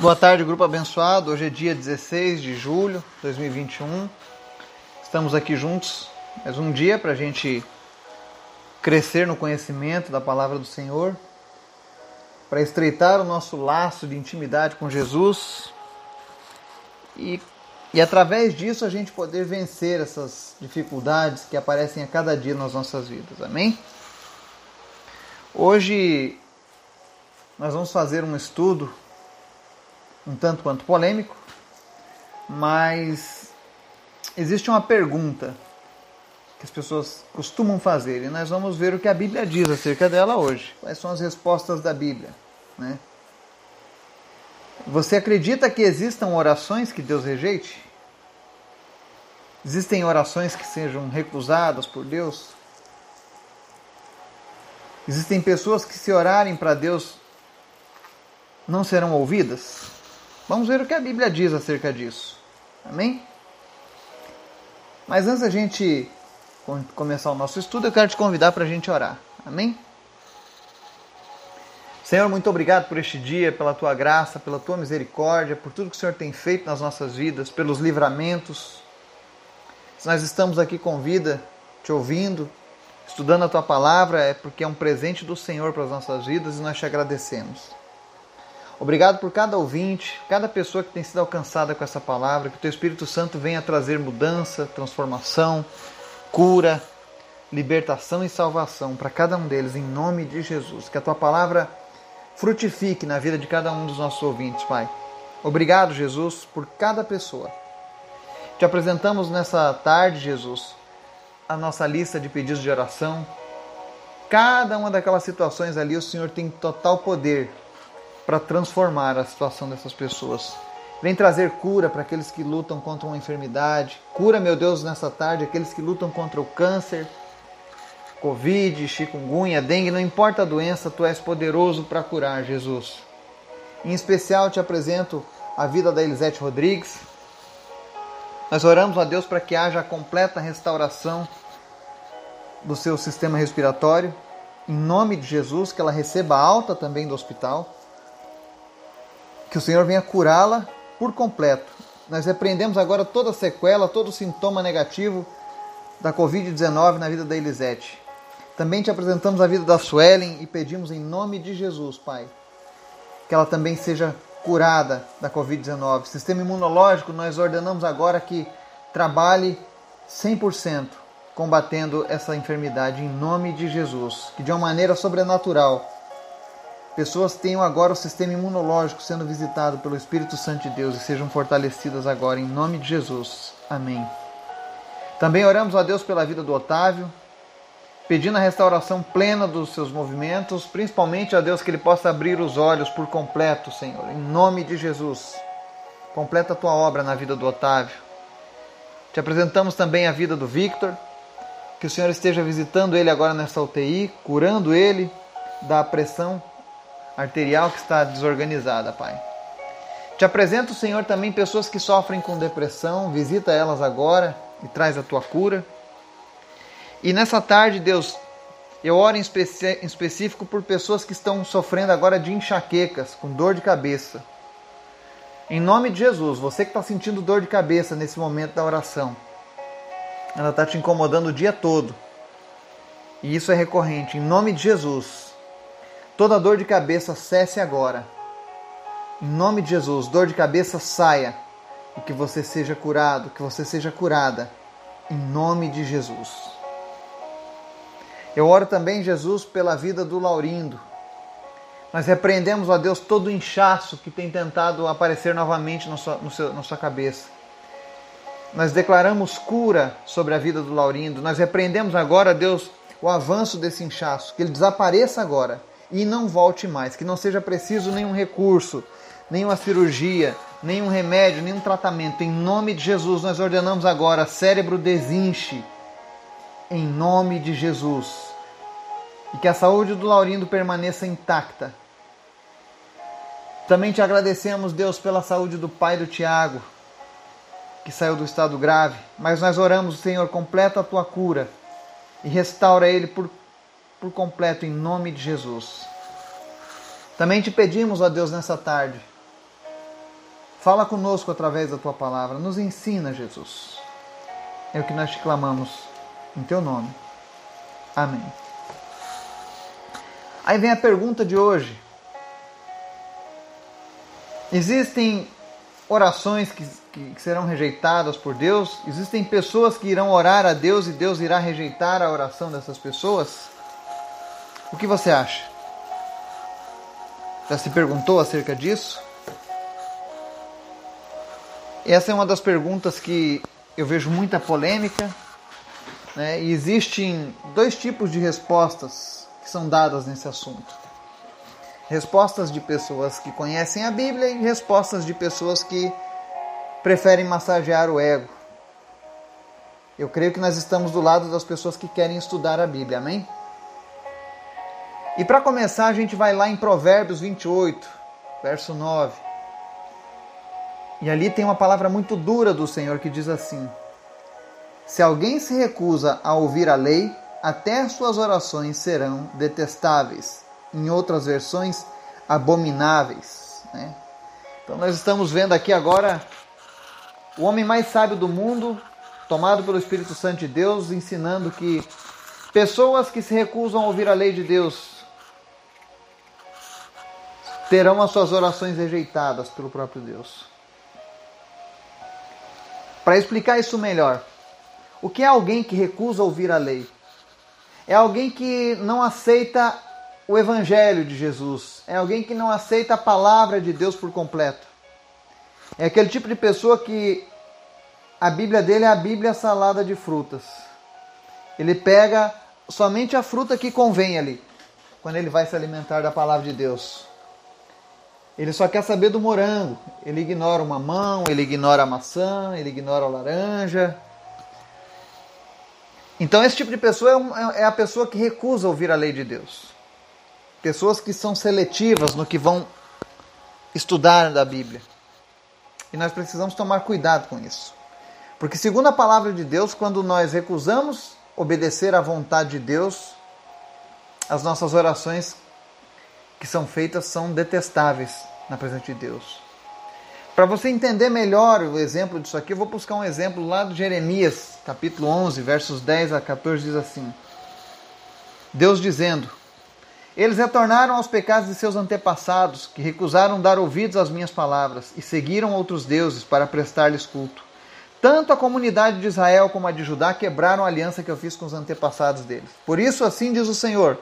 Boa tarde, grupo abençoado. Hoje é dia 16 de julho de 2021. Estamos aqui juntos mais um dia para a gente crescer no conhecimento da palavra do Senhor, para estreitar o nosso laço de intimidade com Jesus e, e através disso a gente poder vencer essas dificuldades que aparecem a cada dia nas nossas vidas. Amém? Hoje nós vamos fazer um estudo um tanto quanto polêmico, mas existe uma pergunta que as pessoas costumam fazer e nós vamos ver o que a Bíblia diz acerca dela hoje. Quais são as respostas da Bíblia, né? Você acredita que existam orações que Deus rejeite? Existem orações que sejam recusadas por Deus? Existem pessoas que se orarem para Deus não serão ouvidas? Vamos ver o que a Bíblia diz acerca disso. Amém? Mas antes da gente começar o nosso estudo, eu quero te convidar para a gente orar. Amém? Senhor, muito obrigado por este dia, pela tua graça, pela tua misericórdia, por tudo que o Senhor tem feito nas nossas vidas, pelos livramentos. Se nós estamos aqui com vida, te ouvindo, estudando a tua palavra, é porque é um presente do Senhor para as nossas vidas e nós te agradecemos. Obrigado por cada ouvinte, cada pessoa que tem sido alcançada com essa palavra, que o Teu Espírito Santo venha trazer mudança, transformação, cura, libertação e salvação para cada um deles, em nome de Jesus. Que a Tua palavra frutifique na vida de cada um dos nossos ouvintes, Pai. Obrigado, Jesus, por cada pessoa. Te apresentamos nessa tarde, Jesus, a nossa lista de pedidos de oração. Cada uma daquelas situações ali, o Senhor tem total poder para transformar a situação dessas pessoas. Vem trazer cura para aqueles que lutam contra uma enfermidade. Cura, meu Deus, nessa tarde, aqueles que lutam contra o câncer, Covid, chikungunya, dengue, não importa a doença, tu és poderoso para curar, Jesus. Em especial, te apresento a vida da Elisete Rodrigues. Nós oramos a Deus para que haja a completa restauração do seu sistema respiratório. Em nome de Jesus, que ela receba alta também do hospital que o Senhor venha curá-la por completo. Nós repreendemos agora toda sequela, todo sintoma negativo da Covid-19 na vida da Elisete. Também te apresentamos a vida da Suelen e pedimos em nome de Jesus, Pai, que ela também seja curada da Covid-19. Sistema imunológico, nós ordenamos agora que trabalhe 100% combatendo essa enfermidade em nome de Jesus, que de uma maneira sobrenatural pessoas tenham agora o sistema imunológico sendo visitado pelo Espírito Santo de Deus e sejam fortalecidas agora em nome de Jesus. Amém. Também oramos a Deus pela vida do Otávio, pedindo a restauração plena dos seus movimentos, principalmente a Deus que ele possa abrir os olhos por completo, Senhor, em nome de Jesus. Completa a tua obra na vida do Otávio. Te apresentamos também a vida do Victor, que o Senhor esteja visitando ele agora nessa UTI, curando ele da pressão arterial que está desorganizada, Pai. Te apresento, Senhor, também pessoas que sofrem com depressão, visita elas agora e traz a tua cura. E nessa tarde, Deus, eu oro em, em específico por pessoas que estão sofrendo agora de enxaquecas, com dor de cabeça. Em nome de Jesus, você que está sentindo dor de cabeça nesse momento da oração, ela está te incomodando o dia todo. E isso é recorrente. Em nome de Jesus, Toda dor de cabeça cesse agora. Em nome de Jesus, dor de cabeça saia e que você seja curado, que você seja curada. Em nome de Jesus. Eu oro também, Jesus, pela vida do Laurindo. Nós repreendemos, ó Deus, todo o inchaço que tem tentado aparecer novamente na sua, no seu, na sua cabeça. Nós declaramos cura sobre a vida do Laurindo. Nós repreendemos agora, Deus, o avanço desse inchaço, que ele desapareça agora e não volte mais, que não seja preciso nenhum recurso, nenhuma cirurgia, nenhum remédio, nenhum tratamento. Em nome de Jesus, nós ordenamos agora: cérebro desinche. Em nome de Jesus. E que a saúde do Laurindo permaneça intacta. Também te agradecemos, Deus, pela saúde do pai do Tiago, que saiu do estado grave. Mas nós oramos, Senhor, completa a tua cura e restaura ele por por completo em nome de Jesus. Também te pedimos, ó Deus, nessa tarde, Fala conosco através da tua palavra. Nos ensina, Jesus. É o que nós te clamamos em teu nome. Amém. Aí vem a pergunta de hoje. Existem orações que, que, que, serão rejeitadas por Deus? Existem pessoas que irão orar a Deus e Deus irá rejeitar a oração dessas pessoas? O que você acha? Já se perguntou acerca disso? Essa é uma das perguntas que eu vejo muita polêmica. Né? E existem dois tipos de respostas que são dadas nesse assunto: respostas de pessoas que conhecem a Bíblia e respostas de pessoas que preferem massagear o ego. Eu creio que nós estamos do lado das pessoas que querem estudar a Bíblia, amém? E para começar, a gente vai lá em Provérbios 28, verso 9. E ali tem uma palavra muito dura do Senhor que diz assim: Se alguém se recusa a ouvir a lei, até suas orações serão detestáveis. Em outras versões, abomináveis. Né? Então, nós estamos vendo aqui agora o homem mais sábio do mundo, tomado pelo Espírito Santo de Deus, ensinando que pessoas que se recusam a ouvir a lei de Deus terão as suas orações rejeitadas pelo próprio Deus. Para explicar isso melhor, o que é alguém que recusa ouvir a lei? É alguém que não aceita o evangelho de Jesus. É alguém que não aceita a palavra de Deus por completo. É aquele tipo de pessoa que a Bíblia dele é a Bíblia salada de frutas. Ele pega somente a fruta que convém ali, quando ele vai se alimentar da palavra de Deus. Ele só quer saber do morango. Ele ignora o mamão, ele ignora a maçã, ele ignora a laranja. Então, esse tipo de pessoa é, é, a pessoa que recusa ouvir a lei de Deus. Pessoas que são seletivas no que vão estudar da Bíblia. E nós precisamos tomar cuidado com isso. Porque, segundo a palavra de Deus, quando nós recusamos obedecer à vontade de Deus, as nossas orações que são feitas são detestáveis na presença de Deus. Para você entender melhor o exemplo disso aqui, eu vou buscar um exemplo lá de Jeremias, capítulo 11, versos 10 a 14, diz assim: Deus dizendo: Eles retornaram aos pecados de seus antepassados, que recusaram dar ouvidos às minhas palavras e seguiram outros deuses para prestar-lhes culto. Tanto a comunidade de Israel como a de Judá quebraram a aliança que eu fiz com os antepassados deles. Por isso, assim diz o Senhor: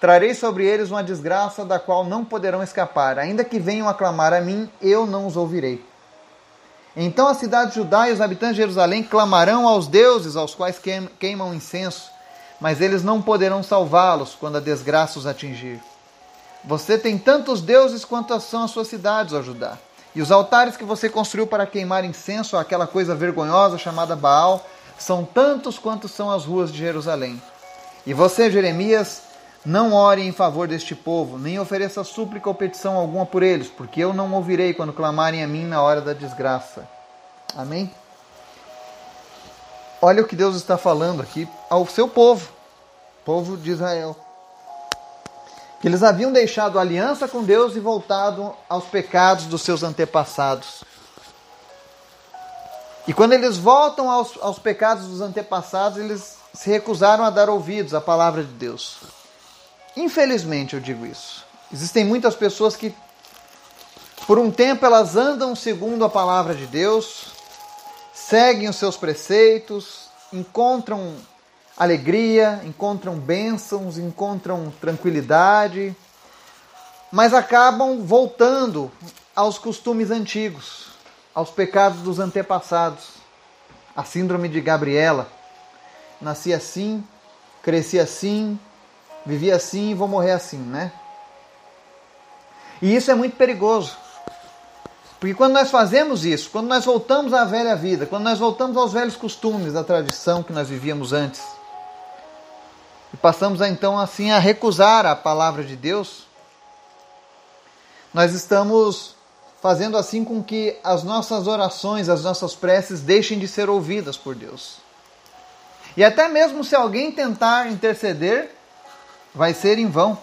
Trarei sobre eles uma desgraça da qual não poderão escapar. Ainda que venham aclamar a mim, eu não os ouvirei. Então a cidade de Judá e os habitantes de Jerusalém clamarão aos deuses aos quais queimam incenso, mas eles não poderão salvá-los quando a desgraça os atingir. Você tem tantos deuses quanto são as suas cidades, ó Judá. E os altares que você construiu para queimar incenso, aquela coisa vergonhosa chamada Baal, são tantos quanto são as ruas de Jerusalém. E você, Jeremias, não ore em favor deste povo, nem ofereça súplica ou petição alguma por eles, porque eu não ouvirei quando clamarem a mim na hora da desgraça. Amém? Olha o que Deus está falando aqui ao seu povo, povo de Israel. Que eles haviam deixado aliança com Deus e voltado aos pecados dos seus antepassados. E quando eles voltam aos, aos pecados dos antepassados, eles se recusaram a dar ouvidos à palavra de Deus. Infelizmente eu digo isso. Existem muitas pessoas que, por um tempo, elas andam segundo a palavra de Deus, seguem os seus preceitos, encontram alegria, encontram bênçãos, encontram tranquilidade, mas acabam voltando aos costumes antigos, aos pecados dos antepassados. A síndrome de Gabriela. Nasci assim, cresci assim, vivi assim e vou morrer assim, né? E isso é muito perigoso. Porque quando nós fazemos isso, quando nós voltamos à velha vida, quando nós voltamos aos velhos costumes da tradição que nós vivíamos antes, e passamos então assim a recusar a palavra de Deus, nós estamos fazendo assim com que as nossas orações, as nossas preces deixem de ser ouvidas por Deus. E até mesmo se alguém tentar interceder, vai ser em vão.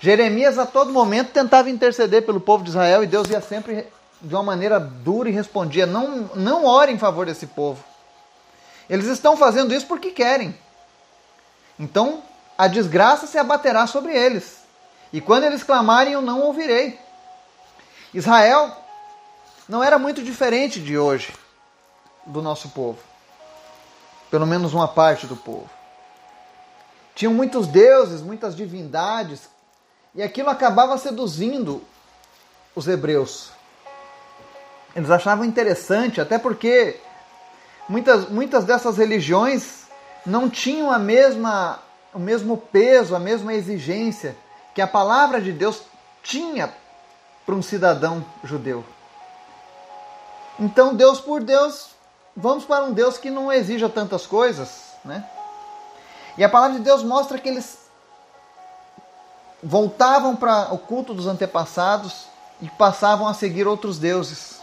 Jeremias a todo momento tentava interceder pelo povo de Israel e Deus ia sempre de uma maneira dura e respondia: não, não ore em favor desse povo. Eles estão fazendo isso porque querem. Então a desgraça se abaterá sobre eles. E quando eles clamarem, eu não ouvirei. Israel não era muito diferente de hoje, do nosso povo. Pelo menos uma parte do povo. Tinham muitos deuses, muitas divindades, e aquilo acabava seduzindo os hebreus. Eles achavam interessante, até porque muitas, muitas dessas religiões não tinham a mesma, o mesmo peso, a mesma exigência que a palavra de Deus tinha para um cidadão judeu. Então, Deus por Deus, vamos para um Deus que não exija tantas coisas, né? E a palavra de Deus mostra que eles voltavam para o culto dos antepassados e passavam a seguir outros deuses.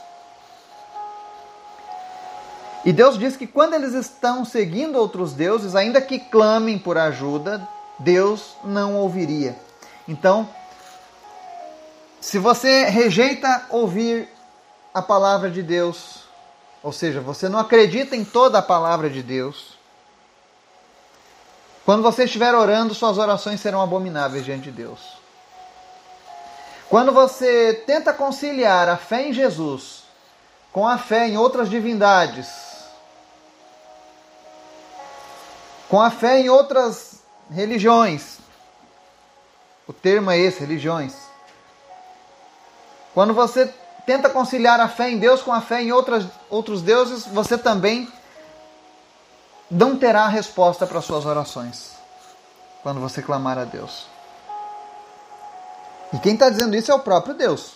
E Deus diz que quando eles estão seguindo outros deuses, ainda que clamem por ajuda, Deus não ouviria. Então, se você rejeita ouvir a palavra de Deus, ou seja, você não acredita em toda a palavra de Deus, quando você estiver orando, suas orações serão abomináveis diante de Deus. Quando você tenta conciliar a fé em Jesus com a fé em outras divindades, com a fé em outras religiões, o termo é esse, religiões. Quando você tenta conciliar a fé em Deus com a fé em outras, outros deuses, você também não terá resposta para suas orações quando você clamar a Deus. E quem está dizendo isso é o próprio Deus.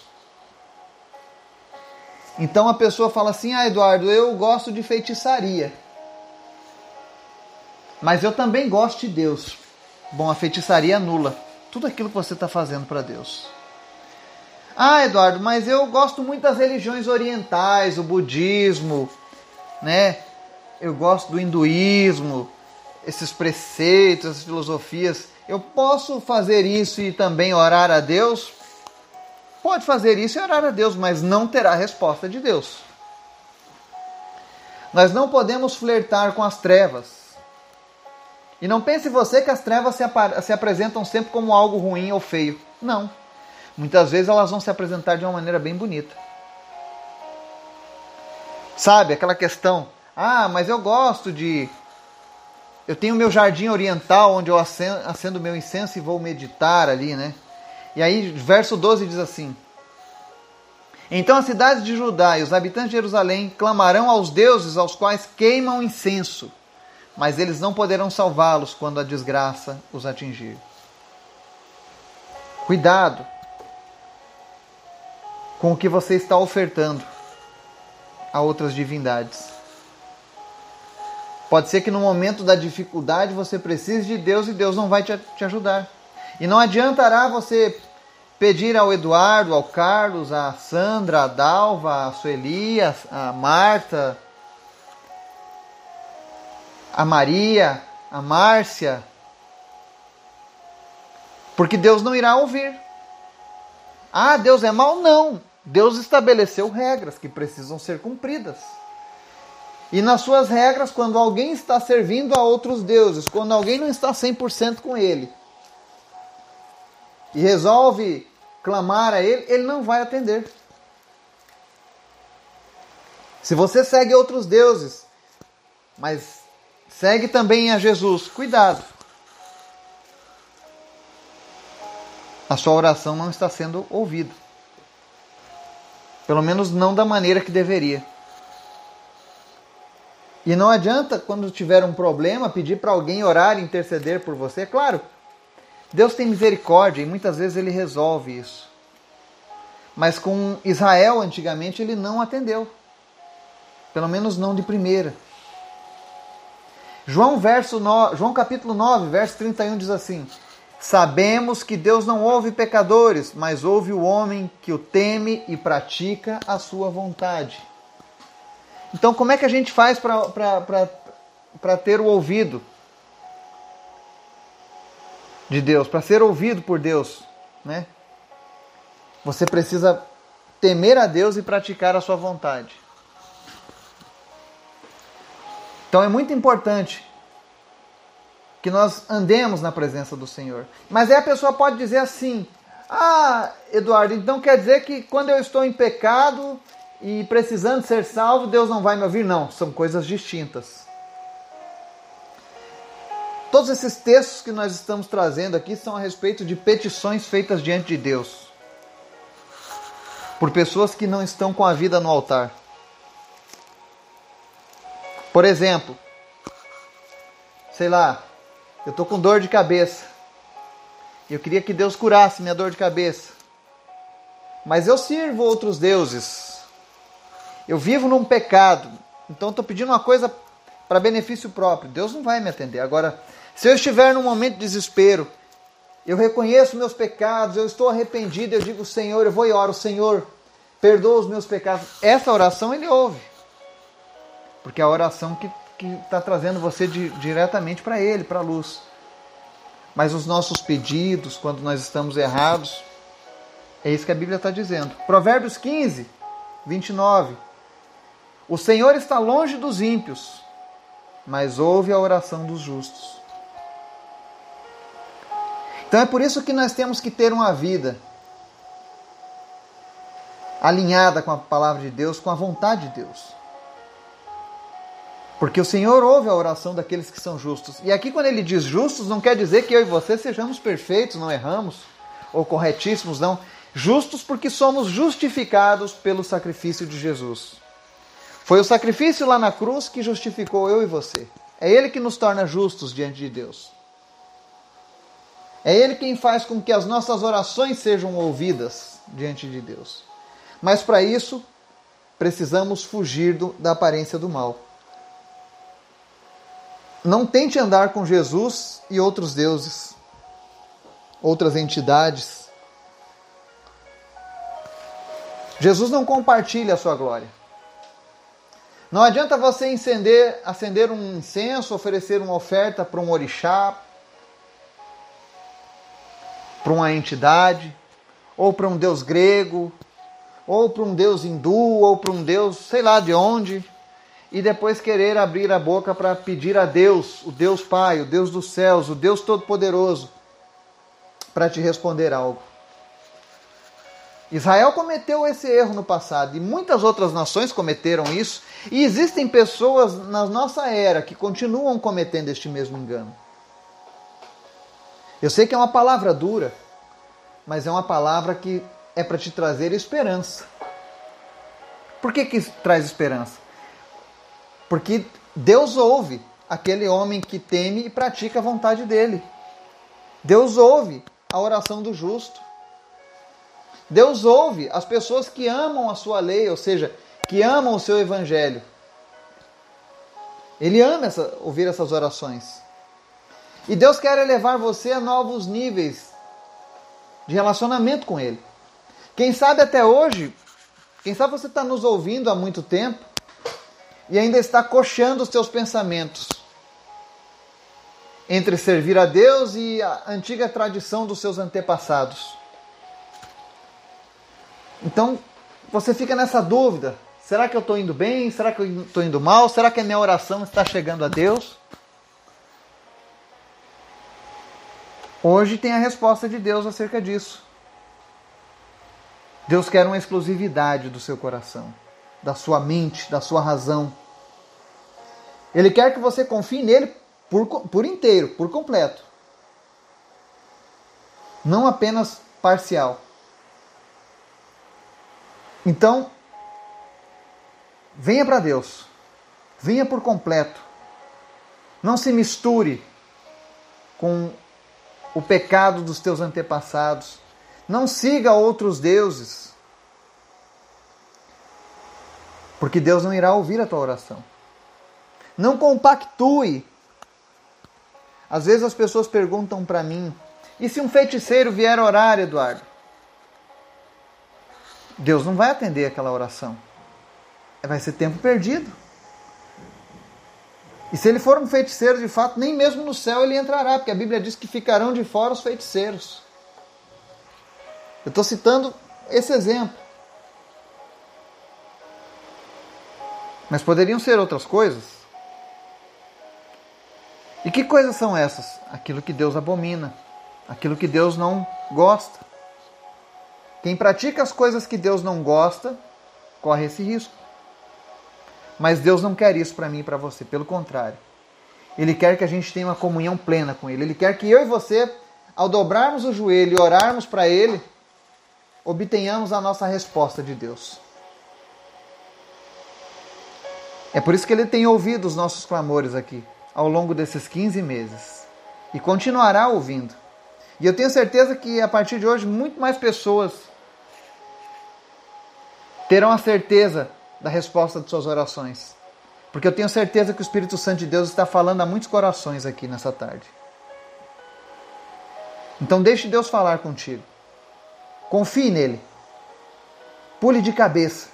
Então a pessoa fala assim: Ah, Eduardo, eu gosto de feitiçaria. Mas eu também gosto de Deus. Bom, a feitiçaria anula tudo aquilo que você está fazendo para Deus. Ah, Eduardo, mas eu gosto muito das religiões orientais, o budismo, né? Eu gosto do hinduísmo, esses preceitos, essas filosofias. Eu posso fazer isso e também orar a Deus? Pode fazer isso e orar a Deus, mas não terá resposta de Deus. Nós não podemos flertar com as trevas. E não pense você que as trevas se, se apresentam sempre como algo ruim ou feio. Não. Muitas vezes elas vão se apresentar de uma maneira bem bonita. Sabe, aquela questão, ah, mas eu gosto de. Eu tenho meu jardim oriental onde eu acendo, meu incenso e vou meditar ali, né? E aí, verso 12 diz assim: Então as cidades de Judá e os habitantes de Jerusalém clamarão aos deuses aos quais queimam incenso mas eles não poderão salvá-los quando a desgraça os atingir. Cuidado com o que você está ofertando a outras divindades. Pode ser que no momento da dificuldade você precise de Deus e Deus não vai te, te ajudar. E não adiantará você pedir ao Eduardo, ao Carlos, a Sandra, a Dalva, a Sueli, a Marta, a Maria, a Márcia, porque Deus não irá ouvir. Ah, Deus é mau? Não. Deus estabeleceu regras que precisam ser cumpridas. E nas suas regras, quando alguém está servindo a outros deuses, quando alguém não está 100% com ele, e resolve clamar a ele, ele não vai atender. Se você segue outros deuses, mas Segue também a Jesus. Cuidado. A sua oração não está sendo ouvida. Pelo menos não da maneira que deveria. E não adianta, quando tiver um problema, pedir para alguém orar e interceder por você. Claro, Deus tem misericórdia e muitas vezes ele resolve isso. Mas com Israel, antigamente, ele não atendeu. Pelo menos não de primeira. João, verso no, João capítulo 9, verso 31 diz assim: Sabemos que Deus não ouve pecadores, mas ouve o homem que o teme e pratica a sua vontade. Então, como é que a gente faz para ter o ouvido de Deus, para ser ouvido por Deus? Né? Você precisa temer a Deus e praticar a sua vontade. Então é muito importante que nós andemos na presença do Senhor. Mas aí a pessoa pode dizer assim: Ah, Eduardo, então quer dizer que quando eu estou em pecado e precisando ser salvo, Deus não vai me ouvir? Não, são coisas distintas. Todos esses textos que nós estamos trazendo aqui são a respeito de petições feitas diante de Deus por pessoas que não estão com a vida no altar. Por exemplo, sei lá, eu tô com dor de cabeça. Eu queria que Deus curasse minha dor de cabeça. Mas eu sirvo outros deuses. Eu vivo num pecado. Então estou pedindo uma coisa para benefício próprio. Deus não vai me atender. Agora, se eu estiver num momento de desespero, eu reconheço meus pecados, eu estou arrependido, eu digo, Senhor, eu vou e oro, Senhor, perdoa os meus pecados. Essa oração ele ouve. Porque é a oração que está trazendo você de, diretamente para Ele, para a luz. Mas os nossos pedidos, quando nós estamos errados, é isso que a Bíblia está dizendo. Provérbios 15, 29. O Senhor está longe dos ímpios, mas ouve a oração dos justos. Então é por isso que nós temos que ter uma vida alinhada com a palavra de Deus, com a vontade de Deus. Porque o Senhor ouve a oração daqueles que são justos. E aqui, quando ele diz justos, não quer dizer que eu e você sejamos perfeitos, não erramos, ou corretíssimos, não. Justos porque somos justificados pelo sacrifício de Jesus. Foi o sacrifício lá na cruz que justificou eu e você. É Ele que nos torna justos diante de Deus. É Ele quem faz com que as nossas orações sejam ouvidas diante de Deus. Mas para isso, precisamos fugir do, da aparência do mal. Não tente andar com Jesus e outros deuses, outras entidades. Jesus não compartilha a sua glória. Não adianta você acender, um incenso, oferecer uma oferta para um orixá, para uma entidade, ou para um deus grego, ou para um deus hindu, ou para um deus sei lá de onde e depois querer abrir a boca para pedir a Deus, o Deus Pai, o Deus dos céus, o Deus Todo-Poderoso, para te responder algo. Israel cometeu esse erro no passado e muitas outras nações cometeram isso, e existem pessoas na nossa era que continuam cometendo este mesmo engano. Eu sei que é uma palavra dura, mas é uma palavra que é para te trazer esperança. Por que, que traz esperança? Porque Deus ouve aquele homem que teme e pratica a vontade dele. Deus ouve a oração do justo. Deus ouve as pessoas que amam a sua lei, ou seja, que amam o seu evangelho. Ele ama essa, ouvir essas orações. E Deus quer elevar você a novos níveis de relacionamento com Ele. Quem sabe até hoje, quem sabe você está nos ouvindo há muito tempo e ainda está coxando os seus pensamentos entre servir a Deus e a antiga tradição dos seus antepassados. Então, você fica nessa dúvida: será que eu estou indo bem? Será que eu estou indo mal? Será que a minha oração está chegando a Deus? Hoje tem a resposta de Deus acerca disso. Deus quer uma exclusividade do seu coração, da sua mente, da sua razão. Ele quer que você confie nele por, por inteiro, por completo. Não apenas parcial. Então, venha para Deus. Venha por completo. Não se misture com o pecado dos teus antepassados. Não siga outros deuses. Porque Deus não irá ouvir a tua oração. Não compactue. Às vezes as pessoas perguntam para mim: e se um feiticeiro vier orar, Eduardo? Deus não vai atender aquela oração. Vai ser tempo perdido. E se ele for um feiticeiro, de fato, nem mesmo no céu ele entrará, porque a Bíblia diz que ficarão de fora os feiticeiros. Eu estou citando esse exemplo. Mas poderiam ser outras coisas. E que coisas são essas? Aquilo que Deus abomina, aquilo que Deus não gosta. Quem pratica as coisas que Deus não gosta, corre esse risco. Mas Deus não quer isso para mim e para você, pelo contrário. Ele quer que a gente tenha uma comunhão plena com Ele. Ele quer que eu e você, ao dobrarmos o joelho e orarmos para Ele, obtenhamos a nossa resposta de Deus. É por isso que Ele tem ouvido os nossos clamores aqui, ao longo desses 15 meses. E continuará ouvindo. E eu tenho certeza que a partir de hoje, muito mais pessoas terão a certeza da resposta de suas orações. Porque eu tenho certeza que o Espírito Santo de Deus está falando a muitos corações aqui nessa tarde. Então deixe Deus falar contigo. Confie nele. Pule de cabeça.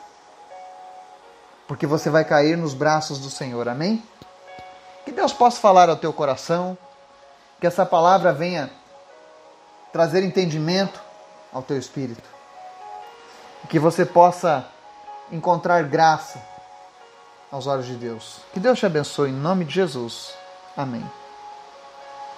Porque você vai cair nos braços do Senhor. Amém? Que Deus possa falar ao teu coração. Que essa palavra venha trazer entendimento ao teu espírito. Que você possa encontrar graça aos olhos de Deus. Que Deus te abençoe em nome de Jesus. Amém.